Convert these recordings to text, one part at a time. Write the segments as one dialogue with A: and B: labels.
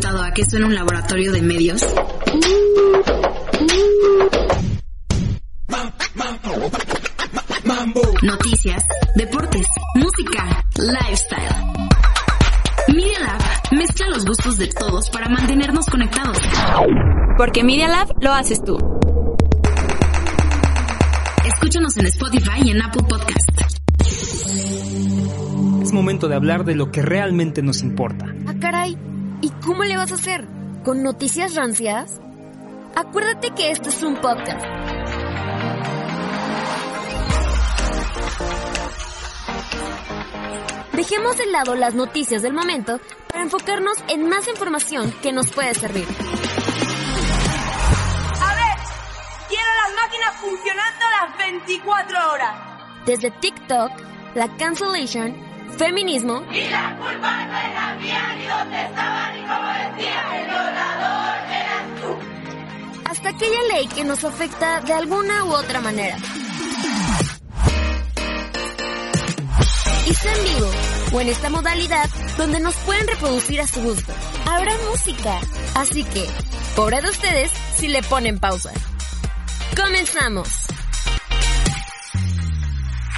A: preguntado a qué suena un laboratorio de medios? Noticias, deportes, música, lifestyle. Media Lab mezcla los gustos de todos para mantenernos conectados.
B: Porque Media Lab lo haces tú.
A: Escúchanos en Spotify y en Apple Podcast.
C: Es momento de hablar de lo que realmente nos importa.
D: Ah, caray. ¿Y cómo le vas a hacer? ¿Con noticias rancias? Acuérdate que esto es un podcast. Dejemos de lado las noticias del momento para enfocarnos en más información que nos puede servir.
E: A ver, quiero las máquinas funcionando las 24 horas.
D: Desde TikTok, la cancellation, feminismo
E: Y la culpa no era mía, ni dónde estaba, ni como decía, el violador eras tú.
D: hasta aquella ley que nos afecta de alguna u otra manera. Y sea en vivo o en esta modalidad donde nos pueden reproducir a su gusto. Habrá música. Así que, pobre de ustedes si le ponen pausa. Comenzamos.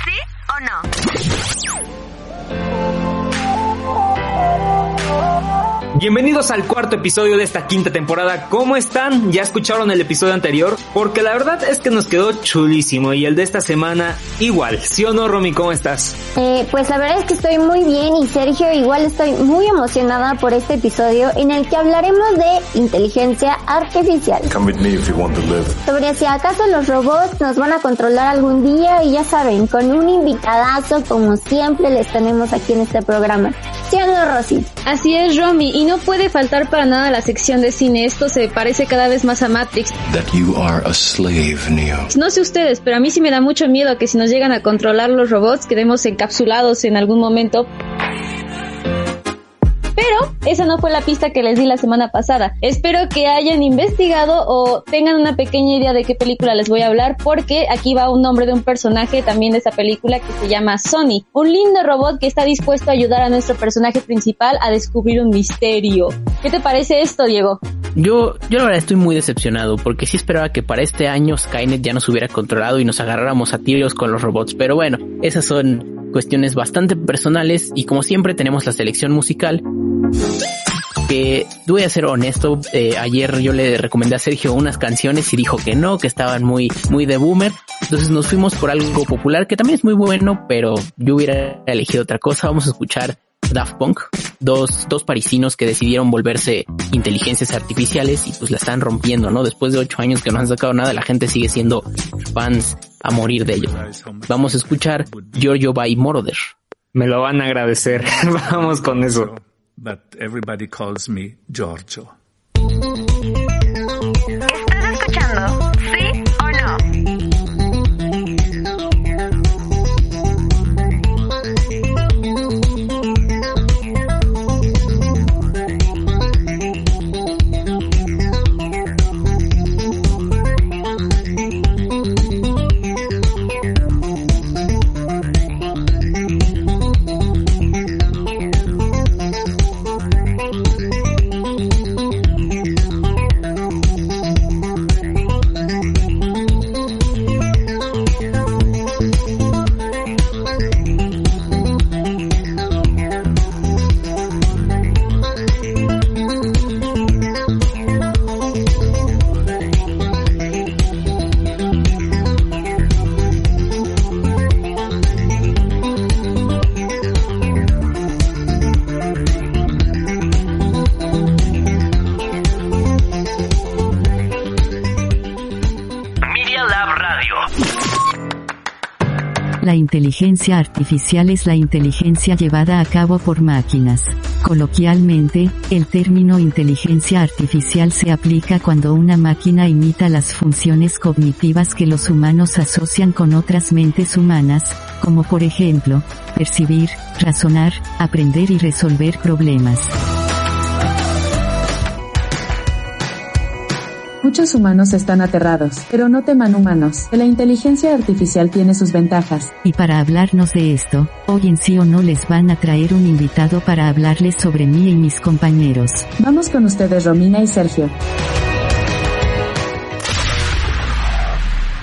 D: ¿Sí o no? Oh, oh.
C: Bienvenidos al cuarto episodio de esta quinta temporada. ¿Cómo están? ¿Ya escucharon el episodio anterior? Porque la verdad es que nos quedó chulísimo y el de esta semana igual. ¿Sí o no, Romy? ¿Cómo estás?
F: Eh, pues la verdad es que estoy muy bien y Sergio igual estoy muy emocionada por este episodio en el que hablaremos de inteligencia artificial.
G: Come with me if you want to live.
F: Sobre si acaso los robots nos van a controlar algún día y ya saben, con un invitadazo como siempre les tenemos aquí en este programa. ¿Sí o no, Rosy?
H: Así es, Romy, y no puede faltar para nada la sección de cine. Esto se parece cada vez más a Matrix.
G: That you are a slave, Neo.
H: No sé ustedes, pero a mí sí me da mucho miedo que si nos llegan a controlar los robots quedemos encapsulados en algún momento. Pero esa no fue la pista que les di la semana pasada. Espero que hayan investigado o tengan una pequeña idea de qué película les voy a hablar porque aquí va un nombre de un personaje también de esa película que se llama Sony. Un lindo robot que está dispuesto a ayudar a nuestro personaje principal a descubrir un misterio. ¿Qué te parece esto, Diego?
I: Yo, yo la verdad estoy muy decepcionado porque sí esperaba que para este año Skynet ya nos hubiera controlado y nos agarráramos a tiros con los robots. Pero bueno, esas son cuestiones bastante personales y como siempre tenemos la selección musical que voy a ser honesto, eh, ayer yo le recomendé a Sergio unas canciones y dijo que no, que estaban muy, muy de boomer. Entonces nos fuimos por algo popular que también es muy bueno, pero yo hubiera elegido otra cosa. Vamos a escuchar Daft Punk, dos, dos parisinos que decidieron volverse inteligencias artificiales y pues la están rompiendo, ¿no? Después de ocho años que no han sacado nada, la gente sigue siendo fans a morir de ellos. Vamos a escuchar Giorgio by Moroder.
C: Me lo van a agradecer. Vamos con eso.
J: but everybody calls me Giorgio.
K: Inteligencia artificial es la inteligencia llevada a cabo por máquinas. Coloquialmente, el término inteligencia artificial se aplica cuando una máquina imita las funciones cognitivas que los humanos asocian con otras mentes humanas, como por ejemplo, percibir, razonar, aprender y resolver problemas.
L: Muchos humanos están aterrados, pero no teman humanos. La inteligencia artificial tiene sus ventajas.
K: Y para hablarnos de esto, hoy en sí o no les van a traer un invitado para hablarles sobre mí y mis compañeros.
L: Vamos con ustedes Romina y Sergio.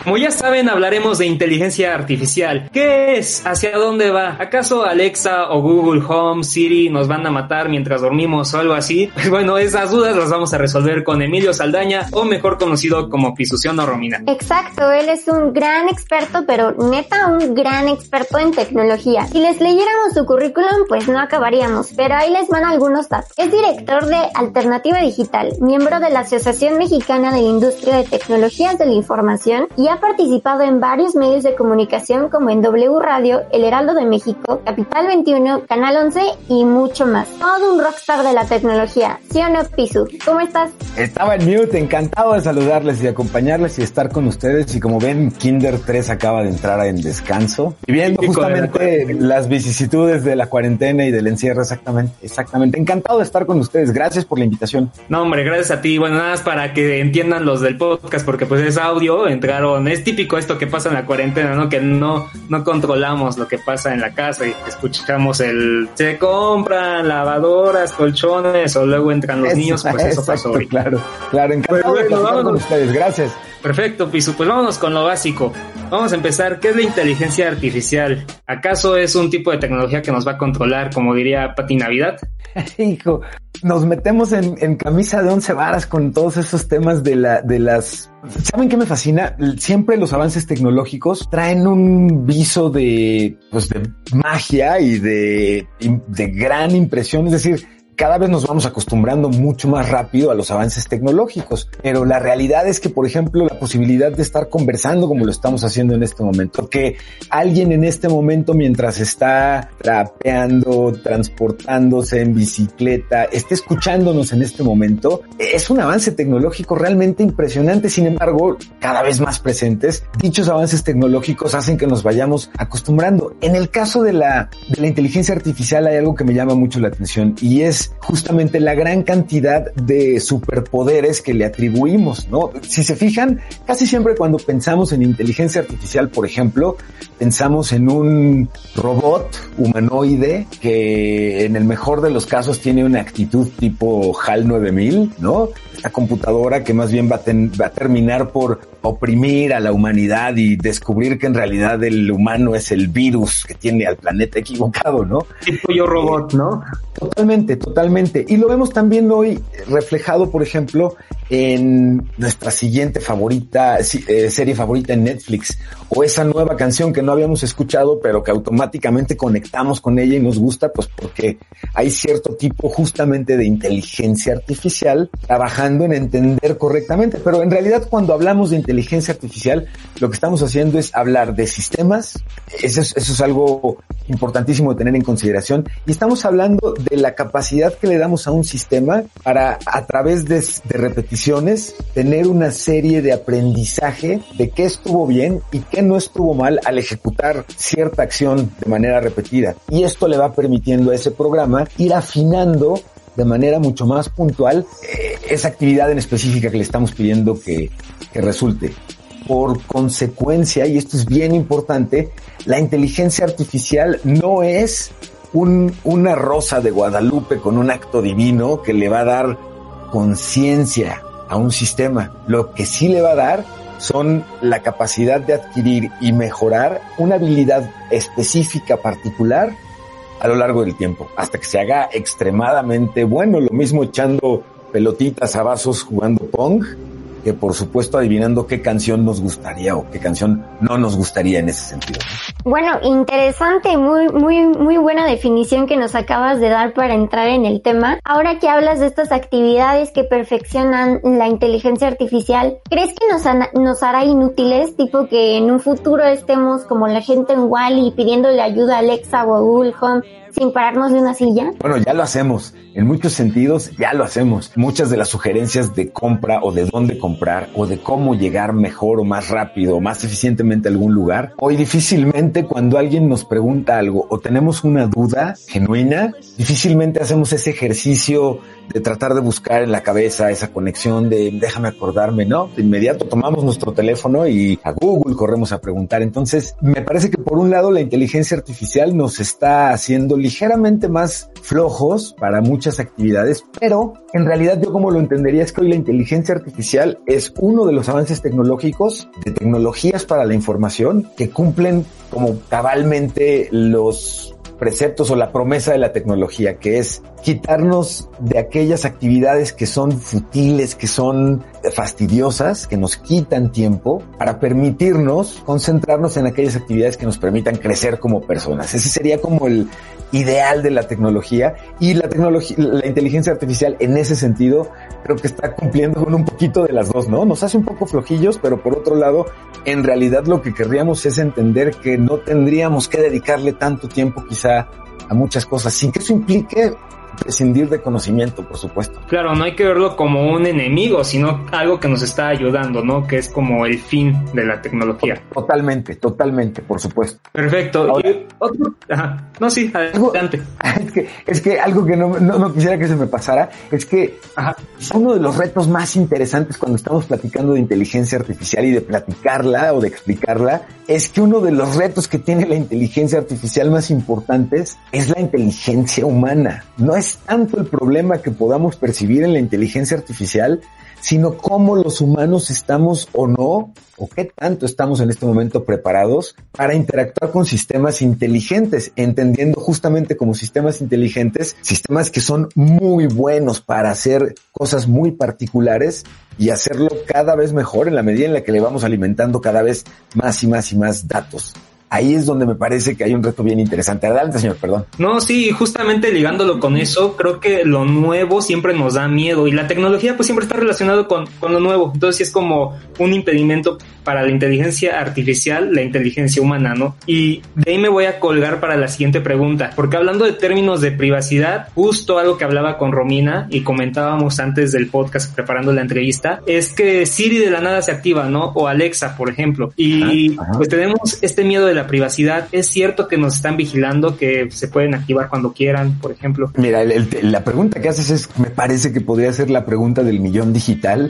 C: Como ya saben, hablaremos de inteligencia artificial. ¿Qué es? ¿Hacia dónde va? ¿Acaso Alexa o Google Home, Siri nos van a matar mientras dormimos o algo así? Pues bueno, esas dudas las vamos a resolver con Emilio Saldaña, o mejor conocido como Pisución o Romina.
F: Exacto, él es un gran experto, pero neta un gran experto en tecnología. Si les leyéramos su currículum, pues no acabaríamos, pero ahí les van algunos datos. Es director de Alternativa Digital, miembro de la Asociación Mexicana de la Industria de Tecnologías de la Información y ha participado en varios medios de comunicación como en W Radio, El Heraldo de México, Capital 21, Canal 11 y mucho más. Todo un rockstar de la tecnología, ¿sí o no, Pisu? ¿Cómo estás?
M: Estaba en mute, encantado de saludarles y acompañarles y estar con ustedes. Y como ven, Kinder 3 acaba de entrar en descanso. Y viendo justamente las vicisitudes de la cuarentena y del encierro, exactamente, exactamente. Encantado de estar con ustedes. Gracias por la invitación.
C: No, hombre, gracias a ti. Bueno, nada más para que entiendan los del podcast, porque pues es audio, entraron es típico esto que pasa en la cuarentena, ¿no? Que no, no controlamos lo que pasa en la casa y escuchamos el se compran lavadoras, colchones o luego entran los niños, pues eso pasó hoy.
M: Claro, claro, encantado
C: Pues bueno,
M: de
C: vámonos.
M: con ustedes, gracias.
C: Perfecto, Pisu. Pues vámonos con lo básico. Vamos a empezar. ¿Qué es la inteligencia artificial? ¿Acaso es un tipo de tecnología que nos va a controlar, como diría Pati Navidad?
M: Hijo, nos metemos en, camisa de once varas con todos esos temas de la, de las. ¿Saben qué me fascina? Siempre los avances tecnológicos traen un viso de, pues, de magia y de, de gran impresión. Es decir, cada vez nos vamos acostumbrando mucho más rápido a los avances tecnológicos, pero la realidad es que, por ejemplo, la posibilidad de estar conversando como lo estamos haciendo en este momento, que alguien en este momento mientras está trapeando, transportándose en bicicleta, esté escuchándonos en este momento, es un avance tecnológico realmente impresionante, sin embargo, cada vez más presentes. Dichos avances tecnológicos hacen que nos vayamos acostumbrando. En el caso de la, de la inteligencia artificial hay algo que me llama mucho la atención y es justamente la gran cantidad de superpoderes que le atribuimos, ¿no? Si se fijan, casi siempre cuando pensamos en inteligencia artificial, por ejemplo, pensamos en un robot humanoide que en el mejor de los casos tiene una actitud tipo HAL 9000, ¿no? Esta computadora que más bien va a, ten- va a terminar por oprimir a la humanidad y descubrir que en realidad el humano es el virus que tiene al planeta equivocado, ¿no?
C: Tipo yo robot, ¿no?
M: Totalmente, totalmente. Y lo vemos también hoy reflejado, por ejemplo, en nuestra siguiente favorita, eh, serie favorita en Netflix, o esa nueva canción que no habíamos escuchado, pero que automáticamente conectamos con ella y nos gusta, pues porque hay cierto tipo justamente de inteligencia artificial trabajando en entender correctamente. Pero en realidad cuando hablamos de inteligencia artificial, lo que estamos haciendo es hablar de sistemas, eso es, eso es algo importantísimo de tener en consideración, y estamos hablando de la capacidad que le damos a un sistema para a través de, de repeticiones tener una serie de aprendizaje de qué estuvo bien y qué no estuvo mal al ejecutar cierta acción de manera repetida. Y esto le va permitiendo a ese programa ir afinando de manera mucho más puntual eh, esa actividad en específica que le estamos pidiendo que, que resulte. Por consecuencia, y esto es bien importante, la inteligencia artificial no es un, una rosa de Guadalupe con un acto divino que le va a dar conciencia a un sistema. Lo que sí le va a dar son la capacidad de adquirir y mejorar una habilidad específica particular a lo largo del tiempo, hasta que se haga extremadamente bueno, lo mismo echando pelotitas a vasos jugando Pong, que por supuesto adivinando qué canción nos gustaría o qué canción no nos gustaría en ese sentido.
F: Bueno, interesante, muy, muy, muy buena definición que nos acabas de dar para entrar en el tema. Ahora que hablas de estas actividades que perfeccionan la inteligencia artificial, ¿crees que nos, nos hará inútiles? Tipo que en un futuro estemos como la gente en Wally pidiéndole ayuda a Alexa o a Google Home sin pararnos de una silla?
M: Bueno, ya lo hacemos. En muchos sentidos, ya lo hacemos. Muchas de las sugerencias de compra o de dónde comprar o de cómo llegar mejor o más rápido o más eficientemente a algún lugar, hoy difícilmente cuando alguien nos pregunta algo o tenemos una duda genuina, difícilmente hacemos ese ejercicio de tratar de buscar en la cabeza esa conexión de déjame acordarme, ¿no? De inmediato tomamos nuestro teléfono y a Google corremos a preguntar. Entonces, me parece que por un lado la inteligencia artificial nos está haciendo ligeramente más flojos para muchas actividades, pero en realidad yo como lo entendería es que hoy la inteligencia artificial es uno de los avances tecnológicos de tecnologías para la información que cumplen como cabalmente los preceptos o la promesa de la tecnología, que es quitarnos de aquellas actividades que son futiles, que son fastidiosas, que nos quitan tiempo, para permitirnos concentrarnos en aquellas actividades que nos permitan crecer como personas. Ese sería como el ideal de la tecnología y la tecnología, la inteligencia artificial en ese sentido creo que está cumpliendo con un poquito de las dos, ¿no? Nos hace un poco flojillos, pero por otro lado, en realidad lo que querríamos es entender que no tendríamos que dedicarle tanto tiempo quizá a muchas cosas, sin que eso implique prescindir de conocimiento, por supuesto.
C: Claro, no hay que verlo como un enemigo, sino algo que nos está ayudando, ¿no? Que es como el fin de la tecnología.
M: Totalmente, totalmente, por supuesto.
C: Perfecto. otro, ajá. No, sí, adelante.
M: es, que, es que algo que no, no, quisiera que se me pasara es que ajá, uno de los retos más interesantes cuando estamos platicando de inteligencia artificial y de platicarla o de explicarla es que uno de los retos que tiene la inteligencia artificial más importantes es la inteligencia humana. No es tanto el problema que podamos percibir en la inteligencia artificial, sino cómo los humanos estamos o no, o qué tanto estamos en este momento preparados para interactuar con sistemas inteligentes, entendiendo justamente como sistemas inteligentes, sistemas que son muy buenos para hacer cosas muy particulares y hacerlo cada vez mejor en la medida en la que le vamos alimentando cada vez más y más y más datos ahí es donde me parece que hay un reto bien interesante. Adelante, señor, perdón.
C: No, sí, justamente ligándolo con eso, creo que lo nuevo siempre nos da miedo y la tecnología pues siempre está relacionado con, con lo nuevo. Entonces es como un impedimento para la inteligencia artificial, la inteligencia humana, ¿no? Y de ahí me voy a colgar para la siguiente pregunta, porque hablando de términos de privacidad, justo algo que hablaba con Romina y comentábamos antes del podcast preparando la entrevista, es que Siri de la nada se activa, ¿no? O Alexa, por ejemplo. Y pues tenemos este miedo de la privacidad. Es cierto que nos están vigilando, que se pueden activar cuando quieran, por ejemplo.
M: Mira, la pregunta que haces es, me parece que podría ser la pregunta del millón digital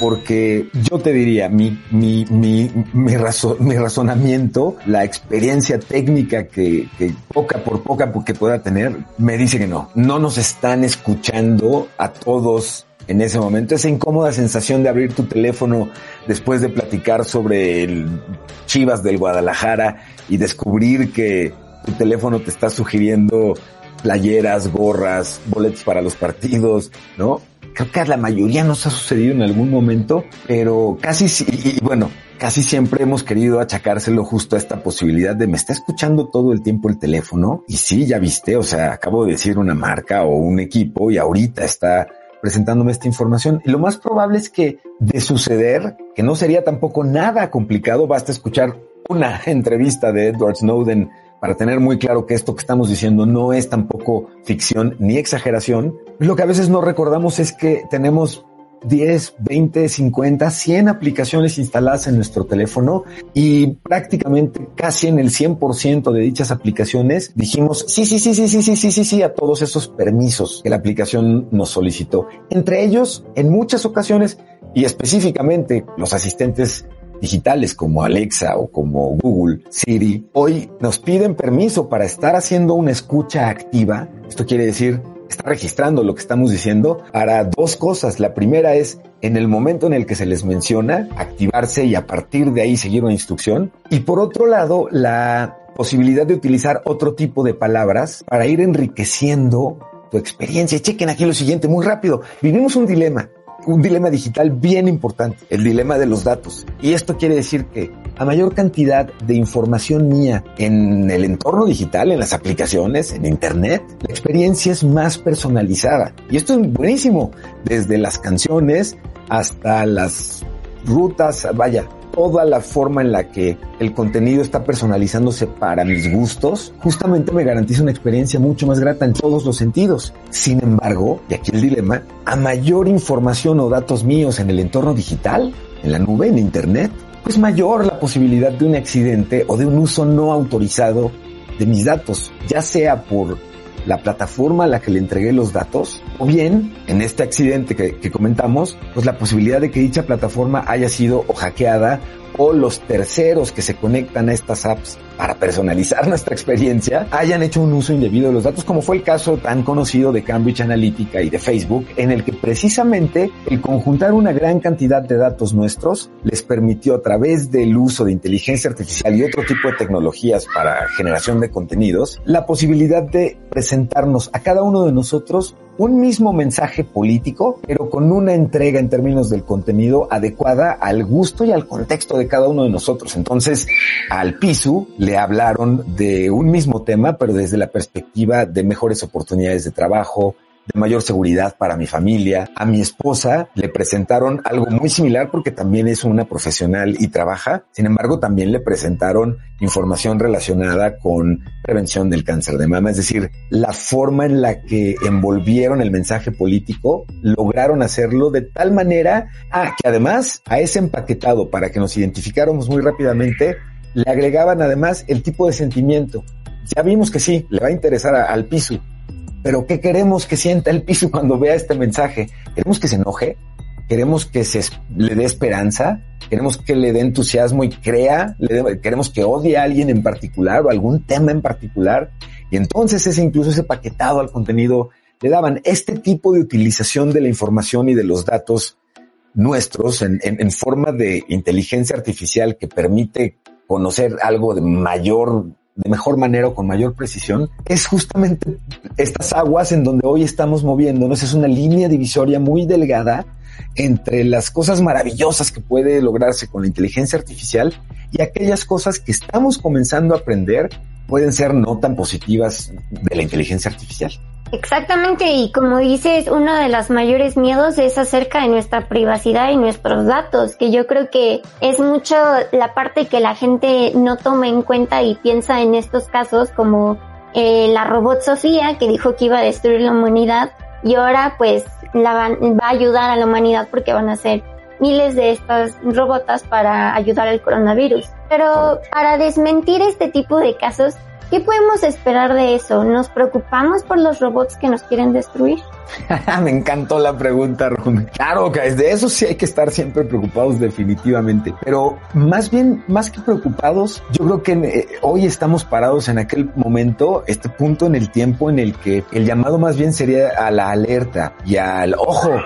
M: porque yo te diría, mi, mi, mi, mi, mi razonamiento, la experiencia técnica que, que, poca por poca que pueda tener, me dice que no. No nos están escuchando a todos en ese momento. Esa incómoda sensación de abrir tu teléfono después de platicar sobre el Chivas del Guadalajara y descubrir que tu teléfono te está sugiriendo playeras, gorras, boletos para los partidos, ¿no? Creo que a la mayoría nos ha sucedido en algún momento, pero casi, y bueno, casi siempre hemos querido achacárselo justo a esta posibilidad de me está escuchando todo el tiempo el teléfono y sí, ya viste, o sea, acabo de decir una marca o un equipo y ahorita está presentándome esta información. Y lo más probable es que de suceder, que no sería tampoco nada complicado, basta escuchar una entrevista de Edward Snowden para tener muy claro que esto que estamos diciendo no es tampoco ficción ni exageración. Lo que a veces no recordamos es que tenemos 10, 20, 50, 100 aplicaciones instaladas en nuestro teléfono y prácticamente casi en el 100% de dichas aplicaciones dijimos sí, sí, sí, sí, sí, sí, sí, sí, sí a todos esos permisos que la aplicación nos solicitó. Entre ellos, en muchas ocasiones y específicamente los asistentes digitales como Alexa o como Google, Siri, hoy nos piden permiso para estar haciendo una escucha activa. Esto quiere decir está registrando lo que estamos diciendo para dos cosas. La primera es en el momento en el que se les menciona, activarse y a partir de ahí seguir una instrucción. Y por otro lado, la posibilidad de utilizar otro tipo de palabras para ir enriqueciendo tu experiencia. Chequen aquí lo siguiente, muy rápido. Vivimos un dilema un dilema digital bien importante, el dilema de los datos. Y esto quiere decir que a mayor cantidad de información mía en el entorno digital, en las aplicaciones, en Internet, la experiencia es más personalizada. Y esto es buenísimo, desde las canciones hasta las rutas, vaya, toda la forma en la que el contenido está personalizándose para mis gustos, justamente me garantiza una experiencia mucho más grata en todos los sentidos. Sin embargo, y aquí el dilema, a mayor información o datos míos en el entorno digital, en la nube, en Internet, pues mayor la posibilidad de un accidente o de un uso no autorizado de mis datos, ya sea por la plataforma a la que le entregué los datos, o bien, en este accidente que, comentamos, pues la posibilidad de que dicha plataforma haya sido o hackeada o los terceros que se conectan a estas apps para personalizar nuestra experiencia hayan hecho un uso indebido de los datos, como fue el caso tan conocido de Cambridge Analytica y de Facebook, en el que precisamente el conjuntar una gran cantidad de datos nuestros les permitió a través del uso de inteligencia artificial y otro tipo de tecnologías para generación de contenidos, la posibilidad de presentarnos a cada uno de nosotros un mismo mensaje político, pero con una entrega en términos del contenido adecuada al gusto y al contexto de cada uno de nosotros. Entonces, al PISU le hablaron de un mismo tema, pero desde la perspectiva de mejores oportunidades de trabajo, de mayor seguridad para mi familia. A mi esposa le presentaron algo muy similar porque también es una profesional y trabaja. Sin embargo, también le presentaron información relacionada con prevención del cáncer de mama. Es decir, la forma en la que envolvieron el mensaje político, lograron hacerlo de tal manera ah, que además a ese empaquetado para que nos identificáramos muy rápidamente, le agregaban además el tipo de sentimiento. Ya vimos que sí, le va a interesar al piso, pero ¿qué queremos que sienta el piso cuando vea este mensaje? ¿Queremos que se enoje? ¿Queremos que se le dé esperanza? ¿Queremos que le dé entusiasmo y crea? ¿Le ¿Queremos que odie a alguien en particular o algún tema en particular? Y entonces ese incluso ese paquetado al contenido le daban este tipo de utilización de la información y de los datos nuestros en, en, en forma de inteligencia artificial que permite conocer algo de mayor de mejor manera o con mayor precisión, es justamente estas aguas en donde hoy estamos moviéndonos. Es una línea divisoria muy delgada entre las cosas maravillosas que puede lograrse con la inteligencia artificial y aquellas cosas que estamos comenzando a aprender pueden ser no tan positivas de la inteligencia artificial.
F: Exactamente, y como dices, uno de los mayores miedos es acerca de nuestra privacidad y nuestros datos, que yo creo que es mucho la parte que la gente no toma en cuenta y piensa en estos casos como eh, la robot Sofía, que dijo que iba a destruir la humanidad, y ahora pues la van, va a ayudar a la humanidad porque van a ser miles de estas robotas para ayudar al coronavirus. Pero para desmentir este tipo de casos, ¿Qué podemos esperar de eso? ¿Nos preocupamos por los robots que nos quieren destruir?
M: Me encantó la pregunta, Ron. Claro, que de eso sí hay que estar siempre preocupados definitivamente, pero más bien, más que preocupados, yo creo que eh, hoy estamos parados en aquel momento, este punto en el tiempo en el que el llamado más bien sería a la alerta y al ojo,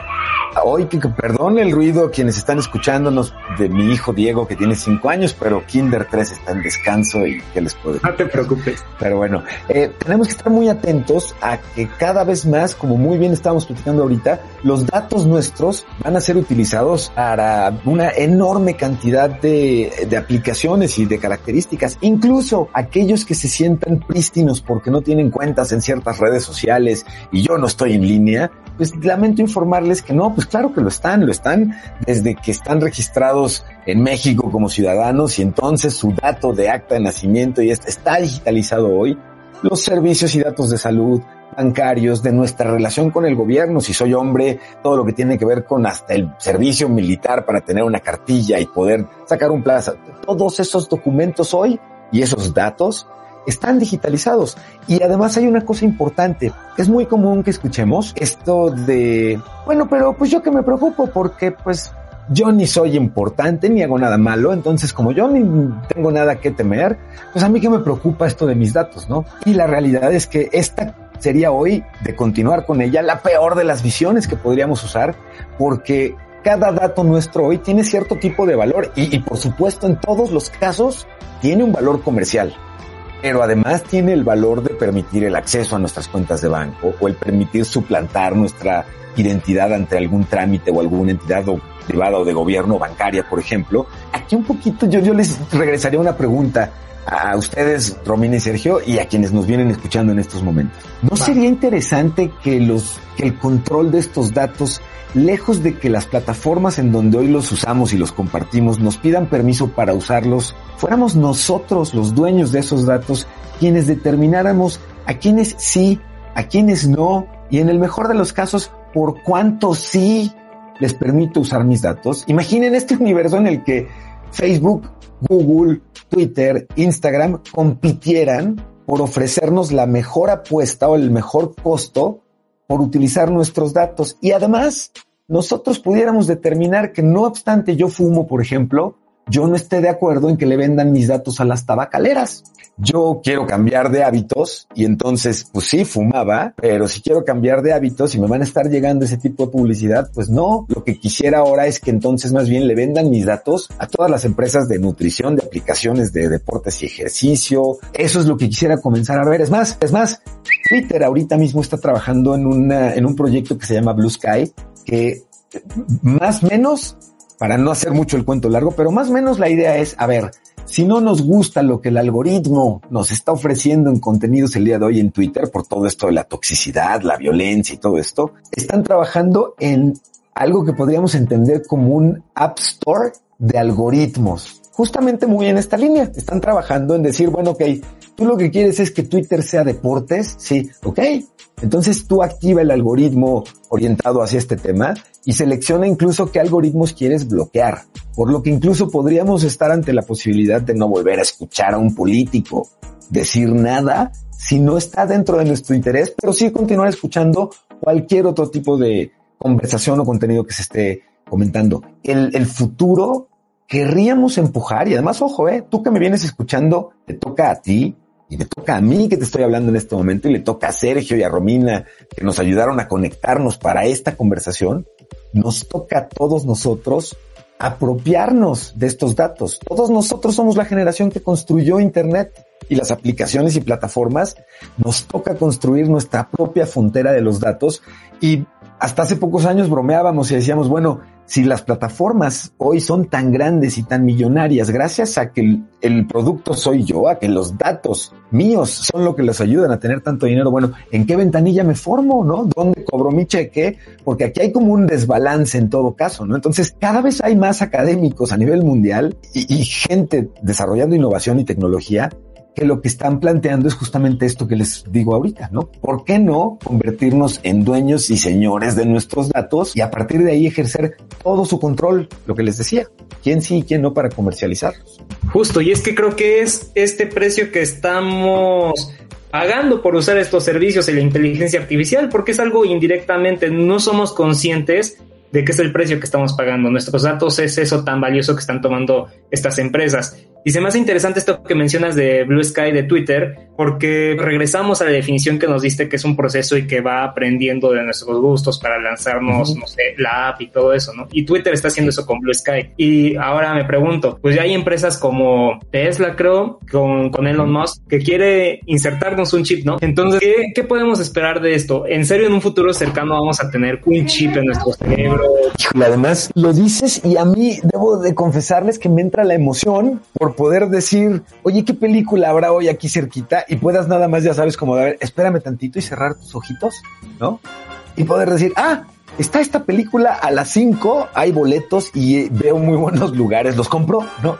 M: hoy que, perdón el ruido quienes están escuchándonos de mi hijo Diego que tiene cinco años, pero Kinder 3 está en descanso y que les puedo
C: No te preocupes.
M: Pero bueno, eh, tenemos que estar muy atentos a que cada vez más, como muy bien estamos platicando ahorita, los datos nuestros van a ser utilizados para una enorme cantidad de, de aplicaciones y de características. Incluso aquellos que se sientan prístinos porque no tienen cuentas en ciertas redes sociales y yo no estoy en línea, pues lamento informarles que no, pues claro que lo están, lo están desde que están registrados en México como ciudadanos y entonces su dato de acta de nacimiento y está digitalizado hoy. Los servicios y datos de salud, bancarios, de nuestra relación con el gobierno, si soy hombre, todo lo que tiene que ver con hasta el servicio militar para tener una cartilla y poder sacar un plaza, todos esos documentos hoy y esos datos están digitalizados. Y además hay una cosa importante. Es muy común que escuchemos esto de, bueno, pero pues yo que me preocupo porque pues yo ni soy importante ni hago nada malo, entonces como yo ni tengo nada que temer, pues a mí que me preocupa esto de mis datos, ¿no? Y la realidad es que esta sería hoy de continuar con ella la peor de las visiones que podríamos usar porque cada dato nuestro hoy tiene cierto tipo de valor y, y por supuesto en todos los casos tiene un valor comercial pero además tiene el valor de permitir el acceso a nuestras cuentas de banco o el permitir suplantar nuestra identidad ante algún trámite o alguna entidad o privada o de gobierno bancaria, por ejemplo. Aquí un poquito yo, yo les regresaría una pregunta. A ustedes, Romina y Sergio, y a quienes nos vienen escuchando en estos momentos. ¿No sería interesante que los, que el control de estos datos, lejos de que las plataformas en donde hoy los usamos y los compartimos nos pidan permiso para usarlos, fuéramos nosotros los dueños de esos datos quienes determináramos a quienes sí, a quienes no, y en el mejor de los casos, por cuánto sí les permito usar mis datos? Imaginen este universo en el que Facebook, Google, Twitter, Instagram compitieran por ofrecernos la mejor apuesta o el mejor costo por utilizar nuestros datos. Y además, nosotros pudiéramos determinar que no obstante yo fumo, por ejemplo, yo no esté de acuerdo en que le vendan mis datos a las tabacaleras. Yo quiero cambiar de hábitos y entonces, pues sí, fumaba, pero si quiero cambiar de hábitos y me van a estar llegando ese tipo de publicidad, pues no. Lo que quisiera ahora es que entonces más bien le vendan mis datos a todas las empresas de nutrición, de aplicaciones de deportes y ejercicio. Eso es lo que quisiera comenzar a ver. Es más, es más, Twitter ahorita mismo está trabajando en una, en un proyecto que se llama Blue Sky, que más menos para no hacer mucho el cuento largo, pero más o menos la idea es, a ver, si no nos gusta lo que el algoritmo nos está ofreciendo en contenidos el día de hoy en Twitter, por todo esto de la toxicidad, la violencia y todo esto, están trabajando en algo que podríamos entender como un App Store de algoritmos. Justamente muy en esta línea. Están trabajando en decir, bueno, ok, tú lo que quieres es que Twitter sea deportes. Sí, ok. Entonces tú activa el algoritmo orientado hacia este tema y selecciona incluso qué algoritmos quieres bloquear, por lo que incluso podríamos estar ante la posibilidad de no volver a escuchar a un político decir nada si no está dentro de nuestro interés, pero sí continuar escuchando cualquier otro tipo de conversación o contenido que se esté comentando. El, el futuro querríamos empujar y además, ojo, eh, tú que me vienes escuchando, te toca a ti, y me toca a mí que te estoy hablando en este momento y le toca a Sergio y a Romina que nos ayudaron a conectarnos para esta conversación, nos toca a todos nosotros apropiarnos de estos datos. Todos nosotros somos la generación que construyó Internet y las aplicaciones y plataformas. Nos toca construir nuestra propia frontera de los datos y hasta hace pocos años bromeábamos y decíamos, bueno, si las plataformas hoy son tan grandes y tan millonarias gracias a que el, producto soy yo, a que los datos míos son lo que les ayudan a tener tanto dinero, bueno, ¿en qué ventanilla me formo, no? ¿Dónde cobro mi cheque? Porque aquí hay como un desbalance en todo caso, ¿no? Entonces, cada vez hay más académicos a nivel mundial y gente desarrollando innovación y tecnología que lo que están planteando es justamente esto que les digo ahorita, ¿no? ¿Por qué no convertirnos en dueños y señores de nuestros datos y a partir de ahí ejercer todo su control, lo que les decía, quién sí y quién no para comercializarlos?
C: Justo, y es que creo que es este precio que estamos pagando por usar estos servicios y la inteligencia artificial, porque es algo indirectamente, no somos conscientes de qué es el precio que estamos pagando. Nuestros datos es eso tan valioso que están tomando estas empresas. Y se me hace interesante esto que mencionas de Blue Sky de Twitter, porque regresamos a la definición que nos diste, que es un proceso y que va aprendiendo de nuestros gustos para lanzarnos, uh -huh. no sé, la app y todo eso, ¿no? Y Twitter está haciendo eso con Blue Sky. Y ahora me pregunto, pues ya hay empresas como Tesla, creo, con, con Elon Musk, que quiere insertarnos un chip, ¿no? Entonces, ¿qué, ¿qué podemos esperar de esto? ¿En serio en un futuro cercano vamos a tener un chip en nuestro cerebro?
M: Y además, lo dices y a mí debo de confesarles que me entra la emoción por poder decir, oye, ¿qué película habrá hoy aquí cerquita? Y puedas nada más, ya sabes, como de, a ver, espérame tantito y cerrar tus ojitos, ¿no? Y poder decir, ah, está esta película a las 5, hay boletos y veo muy buenos lugares, los compro, ¿no?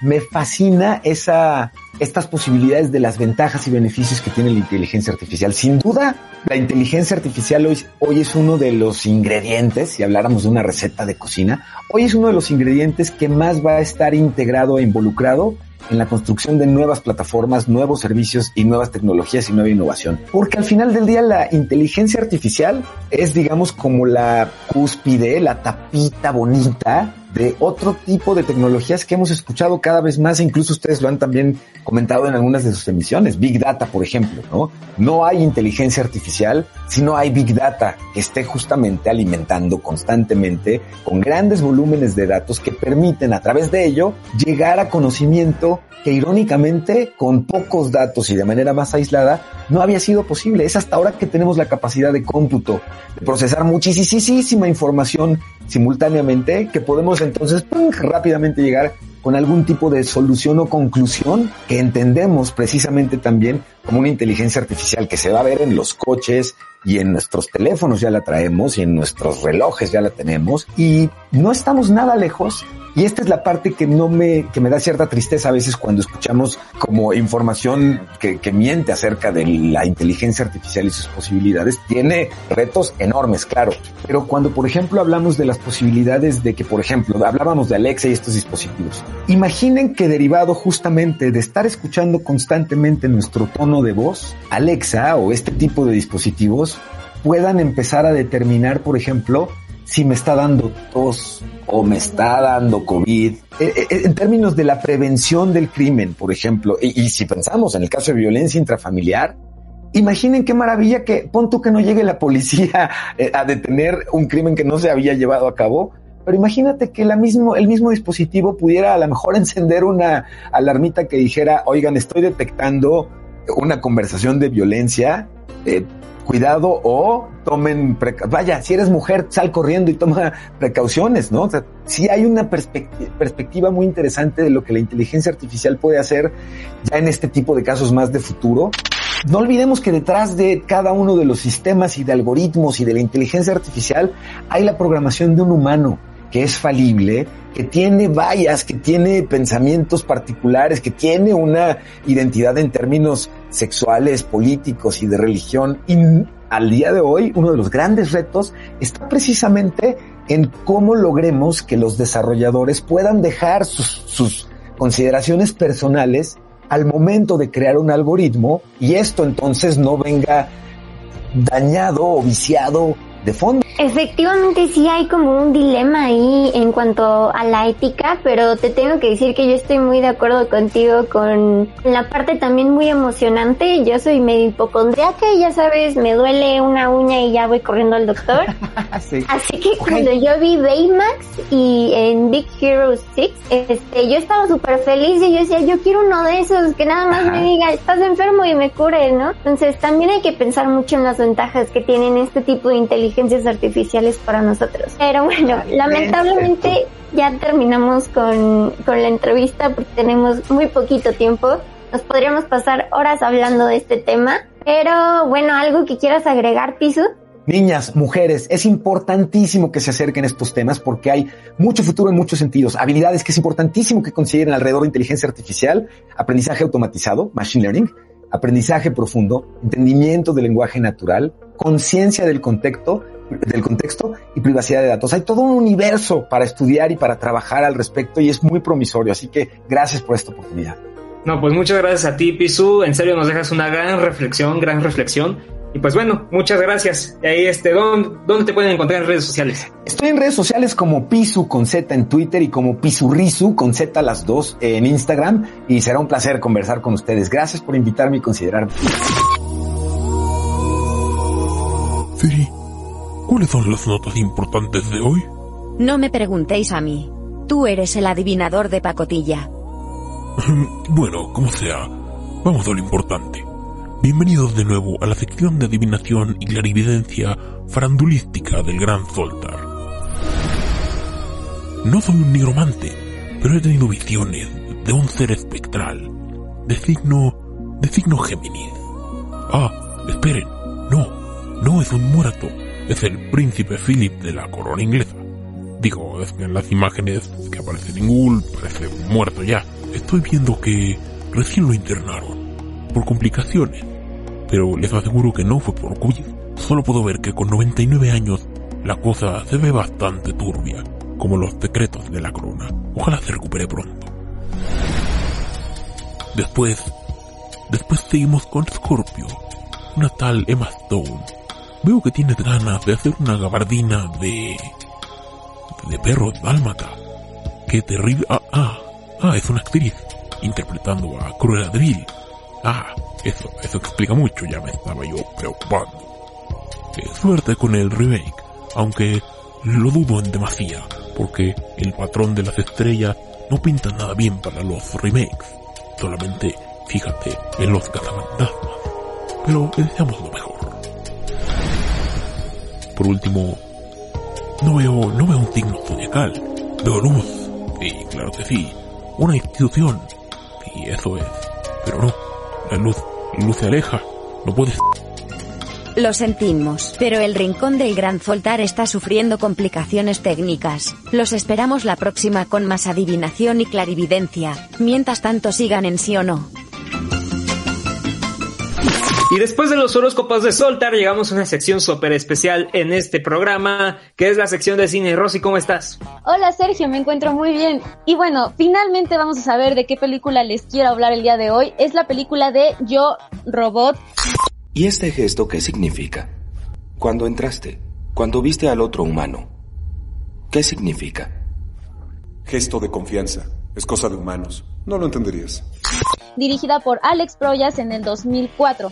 M: Me fascina esa, estas posibilidades de las ventajas y beneficios que tiene la inteligencia artificial. Sin duda, la inteligencia artificial hoy, es uno de los ingredientes, si habláramos de una receta de cocina, hoy es uno de los ingredientes que más va a estar integrado e involucrado en la construcción de nuevas plataformas, nuevos servicios y nuevas tecnologías y nueva innovación. Porque al final del día la inteligencia artificial es, digamos, como la cúspide, la tapita bonita de otro tipo de tecnologías que hemos escuchado cada vez más, e incluso ustedes lo han también comentado en algunas de sus emisiones. Big Data, por ejemplo, ¿no? No hay inteligencia artificial si no hay Big Data que esté justamente alimentando constantemente con grandes volúmenes de datos que permiten a través de ello llegar a conocimiento que irónicamente con pocos datos y de manera más aislada no había sido posible. Es hasta ahora que tenemos la capacidad de cómputo, de procesar muchísima información simultáneamente que podemos entonces rápidamente llegar con algún tipo de solución o conclusión que entendemos precisamente también como una inteligencia artificial que se va a ver en los coches y en nuestros teléfonos ya la traemos y en nuestros relojes ya la tenemos. Y no estamos nada lejos y esta es la parte que no me, que me da cierta tristeza a veces cuando escuchamos como información que, que miente acerca de la inteligencia artificial y sus posibilidades. Tiene retos enormes, claro. Pero cuando, por ejemplo, hablamos de las posibilidades de que, por ejemplo, hablábamos de Alexa y estos dispositivos. Imaginen que derivado justamente de estar escuchando constantemente nuestro tono de voz, Alexa o este tipo de dispositivos puedan empezar a determinar, por ejemplo, si me está dando tos o me está dando COVID. Eh, eh, En términos de la prevención del crimen, por ejemplo, y, si pensamos en el caso de violencia intrafamiliar, imaginen qué maravilla que pon tú que no llegue la policía eh, a detener un crimen que no se había llevado a cabo. Pero imagínate que la mismo, el mismo dispositivo pudiera a lo mejor encender una alarmita que dijera, oigan, estoy detectando una conversación de violencia, eh, cuidado o tomen, vaya, si eres mujer, sal corriendo y toma precauciones, ¿no? O sea, sí hay una perspecti- perspectiva muy interesante de lo que la inteligencia artificial puede hacer ya en este tipo de casos más de futuro. No olvidemos que detrás de cada uno de los sistemas y de algoritmos y de la inteligencia artificial hay la programación de un humano que es falible, que tiene vallas, que tiene pensamientos particulares, que tiene una identidad en términos sexuales, políticos y de religión. Y al día de hoy, uno de los grandes retos está precisamente en cómo logremos que los desarrolladores puedan dejar sus, consideraciones personales al momento de crear un algoritmo y esto entonces no venga dañado o viciado de fondo.
F: Efectivamente sí hay como un dilema ahí en cuanto a la ética, pero te tengo que decir que yo estoy muy de acuerdo contigo con la parte también muy emocionante. Yo soy medio hipocondriaca y ya sabes, me duele una uña y ya voy corriendo al doctor.
M: Sí.
F: Así que cuando yo vi Baymax y en Big Hero 6, este, yo estaba súper feliz y yo decía, yo quiero uno de esos que nada más me diga, estás enfermo y me cure, ¿no? Entonces también hay que pensar mucho en las ventajas que tienen este tipo de inteligencias artificiales para nosotros. Pero bueno, lamentablemente ya terminamos con, con la entrevista porque tenemos muy poquito tiempo. Nos podríamos pasar horas hablando de este tema. Pero bueno, algo que quieras agregar, Pisu.
M: Niñas, mujeres, es importantísimo que se acerquen a estos temas porque hay mucho futuro en muchos sentidos. Habilidades que es importantísimo que consideren alrededor de inteligencia artificial, aprendizaje automatizado, machine learning, aprendizaje profundo, entendimiento del lenguaje natural, conciencia del contexto, del contexto y privacidad de datos. Hay todo un universo para estudiar y para trabajar al respecto y es muy promisorio. Así que gracias por esta oportunidad.
C: No, pues muchas gracias a ti, Pisu. En serio, nos dejas una gran reflexión, gran reflexión. Y pues bueno, muchas gracias. Y ahí, este, ¿dónde, ¿dónde te pueden encontrar en redes sociales?
M: Estoy en redes sociales como Pisu con Z en Twitter y como Pisurrisu con Z las dos en Instagram y será un placer conversar con ustedes. Gracias por invitarme y considerarme.
N: Siri, ¿cuáles son las notas importantes de hoy?
O: No me preguntéis a mí. Tú eres el adivinador de pacotilla.
N: bueno, como sea, vamos a lo importante. Bienvenidos de nuevo a la sección de adivinación y clarividencia farandulística del Gran Zoltar. No soy un nigromante, pero he tenido visiones de un ser espectral, de signo, de signo Géminis. Ah, esperen, no, no es un muerto, es el príncipe Philip de la corona inglesa. Digo, es que en las imágenes que aparecen en Google parece muerto ya. Estoy viendo que recién lo internaron por complicaciones, pero les aseguro que no fue por COVID. Solo puedo ver que con 99 años la cosa se ve bastante turbia, como los secretos de la corona. Ojalá se recupere pronto. Después, después seguimos con Scorpio, una tal Emma Stone. Veo que tienes ganas de hacer una gabardina de... de perro dálmata. Qué terrible... Ah, ah, ah, es una actriz, interpretando a Cruella de. Ah, eso, eso explica mucho, ya me estaba yo preocupando. Suerte con el remake, aunque lo dudo en demasía, porque el patrón de las estrellas no pinta nada bien para los remakes. Solamente fíjate en los cazafantasmas. Pero deseamos lo mejor. Por último, no veo, no veo un signo zodiacal. Veo luz. Sí, claro que sí. una institución. Y eso es. Pero no, la luz, luz se aleja. No puedes...
O: Lo sentimos, pero el rincón del Gran Zoltar está sufriendo complicaciones técnicas. Los esperamos la próxima con más adivinación y clarividencia. Mientras tanto sigan en sí o no.
C: Y después de los horóscopos de Soltar, llegamos a una sección súper especial en este programa, que es la sección de cine. Rosy, ¿cómo estás?
H: Hola Sergio, me encuentro muy bien. Y bueno, finalmente vamos a saber de qué película les quiero hablar el día de hoy. Es la película de Yo, Robot.
P: ¿Y este gesto qué significa? Cuando entraste, cuando viste al otro humano, ¿qué significa?
Q: Gesto de confianza. Es cosa de humanos. No lo entenderías.
H: Dirigida por Alex Proyas en el 2004.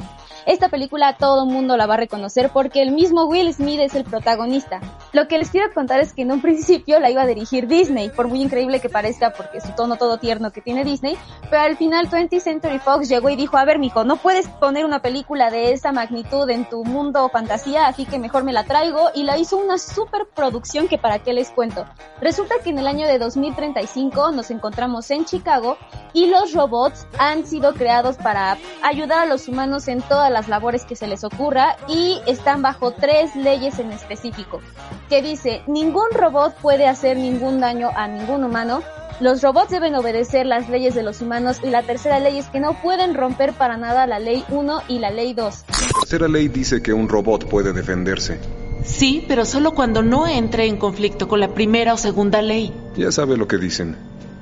H: Esta película todo el mundo la va a reconocer porque el mismo Will Smith es el protagonista. Lo que les quiero contar es que en un principio la iba a dirigir Disney, por muy increíble que parezca porque su tono todo tierno que tiene Disney, pero al final 20th Century Fox llegó y dijo, a ver mijo, no puedes poner una película de esa magnitud en tu mundo fantasía, así que mejor me la traigo y la hizo una super producción que para qué les cuento. Resulta que en el año de 2035 nos encontramos en Chicago y los robots han sido creados para ayudar a los humanos en todas las labores que se les ocurra y están bajo tres leyes en específico, que dice, ningún robot puede hacer ningún daño a ningún humano, los robots deben obedecer las leyes de los humanos y la tercera ley es que no pueden romper para nada la ley 1 y la ley 2.
Q: La tercera ley dice que un robot puede defenderse.
R: Sí, pero solo cuando no entre en conflicto con la primera o segunda ley.
Q: Ya sabe lo que dicen.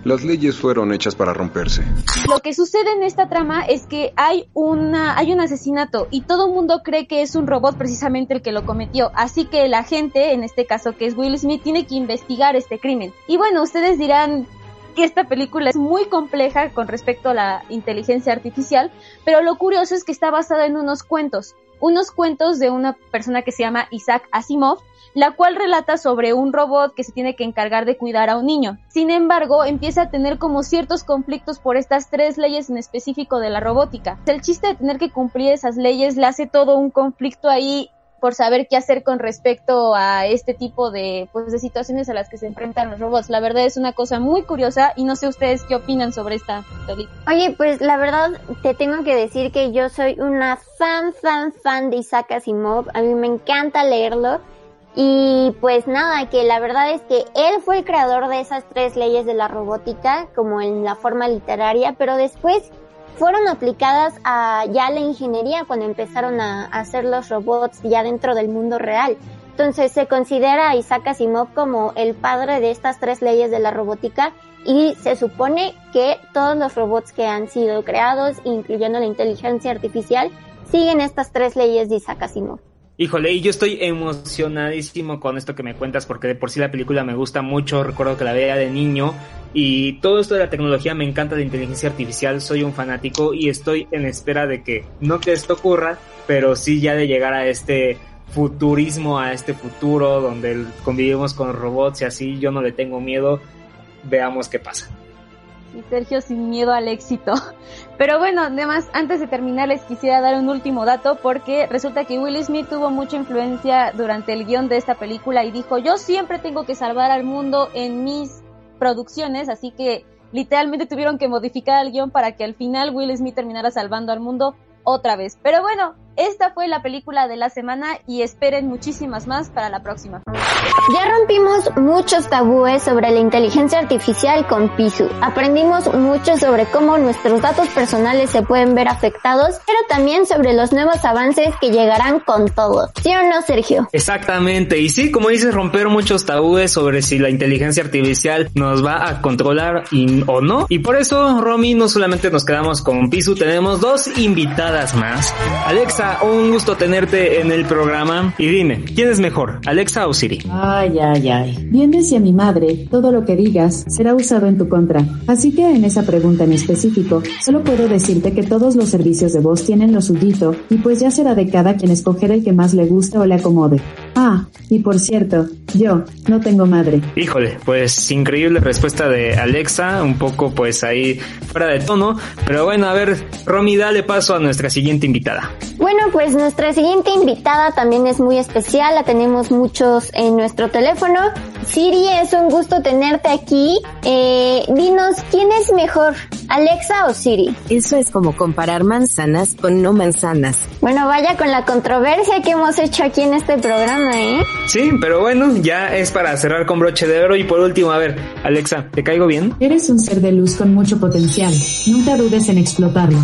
Q: Las leyes fueron hechas para romperse.
H: Lo que sucede en esta trama es que hay una hay un asesinato y todo el mundo cree que es un robot precisamente el que lo cometió, así que la gente, en este caso que es Will Smith, tiene que investigar este crimen. Y bueno, ustedes dirán que esta película es muy compleja con respecto a la inteligencia artificial, pero lo curioso es que está basada en unos cuentos, unos cuentos de una persona que se llama Isaac Asimov, la cual relata sobre un robot que se tiene que encargar de cuidar a un niño. Sin embargo, empieza a tener como ciertos conflictos por estas tres leyes en específico de la robótica. El chiste de tener que cumplir esas leyes le hace todo un conflicto ahí por saber qué hacer con respecto a este tipo de pues de situaciones a las que se enfrentan los robots. La verdad es una cosa muy curiosa y no sé ustedes qué opinan sobre esta película.
F: Oye, pues la verdad te tengo que decir que yo soy una fan fan fan de Isaac Asimov. A mí me encanta leerlo. Y pues nada, que la verdad es que él fue el creador de esas tres leyes de la robótica, como en la forma literaria, pero después fueron aplicadas a ya la ingeniería cuando empezaron a hacer los robots ya dentro del mundo real. Entonces se considera a Isaac Asimov como el padre de estas tres leyes de la robótica y se supone que todos los robots que han sido creados, incluyendo la inteligencia artificial, siguen estas tres leyes de Isaac Asimov.
C: Híjole, y yo estoy emocionadísimo con esto que me cuentas porque de por sí la película me gusta mucho, recuerdo que la veía de niño y todo esto de la tecnología me encanta, de inteligencia artificial, soy un fanático y estoy en espera de que, no que esto ocurra, pero sí ya de llegar a este futurismo, a este futuro donde convivimos con robots y así, yo no le tengo miedo, veamos qué pasa
H: y Sergio sin miedo al éxito. Pero bueno, además, antes de terminar les quisiera dar un último dato porque resulta que Will Smith tuvo mucha influencia durante el guion de esta película y dijo, yo siempre tengo que salvar al mundo en mis producciones, así que literalmente tuvieron que modificar el guion para que al final Will Smith terminara salvando al mundo otra vez. Pero bueno, esta fue la película de la semana y esperen muchísimas más para la próxima.
F: Ya rompimos muchos tabúes sobre la inteligencia artificial con Pisu. Aprendimos mucho sobre cómo nuestros datos personales se pueden ver afectados, pero también sobre los nuevos avances que llegarán con todo. ¿Sí o no, Sergio?
C: Exactamente. Y sí, como dices, romper muchos tabúes sobre si la inteligencia artificial nos va a controlar y, o no. Y por eso, Romy, no solamente nos quedamos con Pisu, tenemos dos invitadas más. Alexa un gusto tenerte en el programa. Y dime, ¿quién es mejor, Alexa o Siri?
L: Ay, ay, ay. Bien decía mi madre, todo lo que digas será usado en tu contra. Así que en esa pregunta en específico, solo puedo decirte que todos los servicios de voz tienen lo suyito, y pues ya será de cada quien escoger el que más le gusta o le acomode. Ah, y por cierto, yo no tengo madre.
C: Híjole, pues increíble respuesta de Alexa, un poco pues ahí fuera de tono, pero bueno, a ver, Romy, dale paso a nuestra siguiente invitada.
F: Bueno, pues nuestra siguiente invitada también es muy especial, la tenemos muchos en nuestro teléfono. Siri, es un gusto tenerte aquí. Eh, dinos, ¿quién es mejor, Alexa o Siri?
S: Eso es como comparar manzanas con no manzanas.
F: Bueno, vaya con la controversia que hemos hecho aquí en este programa, ¿eh?
C: Sí, pero bueno, ya es para cerrar con broche de oro y por último, a ver, Alexa, ¿te caigo bien?
L: Eres un ser de luz con mucho potencial. Nunca dudes en explotarlo.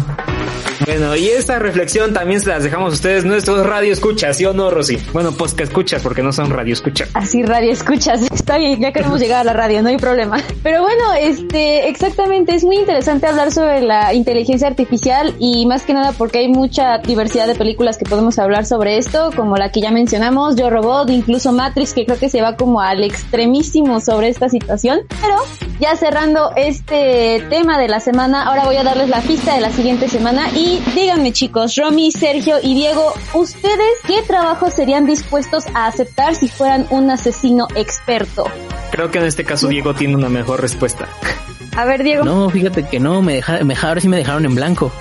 C: Bueno, y esta reflexión también se las dejamos ustedes, nuestros radio escuchas, ¿sí o no, Rosy? Bueno, pues que escuchas, porque no son radio escuchas.
H: Así, radio escuchas. Está bien, ya queremos llegar a la radio, no hay problema. Pero bueno, este, exactamente, es muy interesante hablar sobre la inteligencia artificial y más que nada porque hay mucha diversidad de películas que podemos hablar sobre esto, como la que ya mencionamos, Yo Robot, incluso Matrix, que creo que se va como al extremísimo sobre esta situación. Pero ya cerrando este tema de la semana, ahora voy a darles la pista de la siguiente semana y díganme chicos, Romy, Sergio y Diego, ¿ustedes qué trabajo serían dispuestos a aceptar si fueran un asesino experto?
C: Creo que en este caso Diego tiene una mejor respuesta.
H: A ver, Diego.
I: No, fíjate que no, me dejaron, me, ahora sí me dejaron en blanco.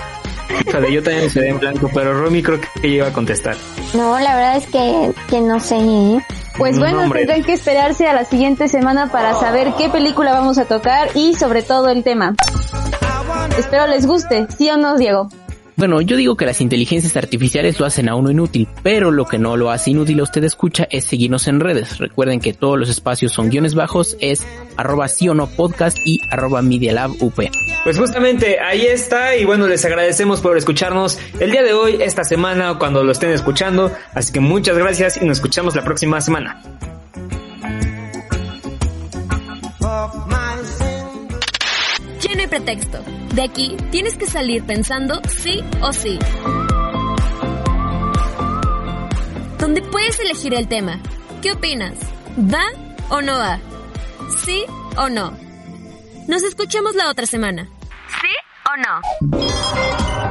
C: Híjole, yo también me quedé en blanco, pero Romy creo que iba a contestar.
F: No, la verdad es que, que no sé. ¿eh?
H: Pues bueno,
C: Nombre.
H: tendrán que esperarse a la siguiente semana para saber qué película vamos a tocar y sobre todo el tema. Espero les guste, ¿sí o no, Diego?
I: Bueno, yo digo que las inteligencias artificiales lo hacen a uno inútil, pero lo que no lo hace inútil a usted escucha es seguirnos en redes. Recuerden que todos los espacios son guiones bajos, es arroba sí o no podcast y arroba media lab up.
C: Pues justamente ahí está y bueno, les agradecemos por escucharnos el día de hoy, esta semana, cuando lo estén escuchando. Así que muchas gracias y nos escuchamos la próxima semana.
D: Pretexto. De aquí tienes que salir pensando sí o sí. Donde puedes elegir el tema. ¿Qué opinas? ¿Va o no va? ¿Sí o no? Nos escuchamos la otra semana. ¿Sí o no?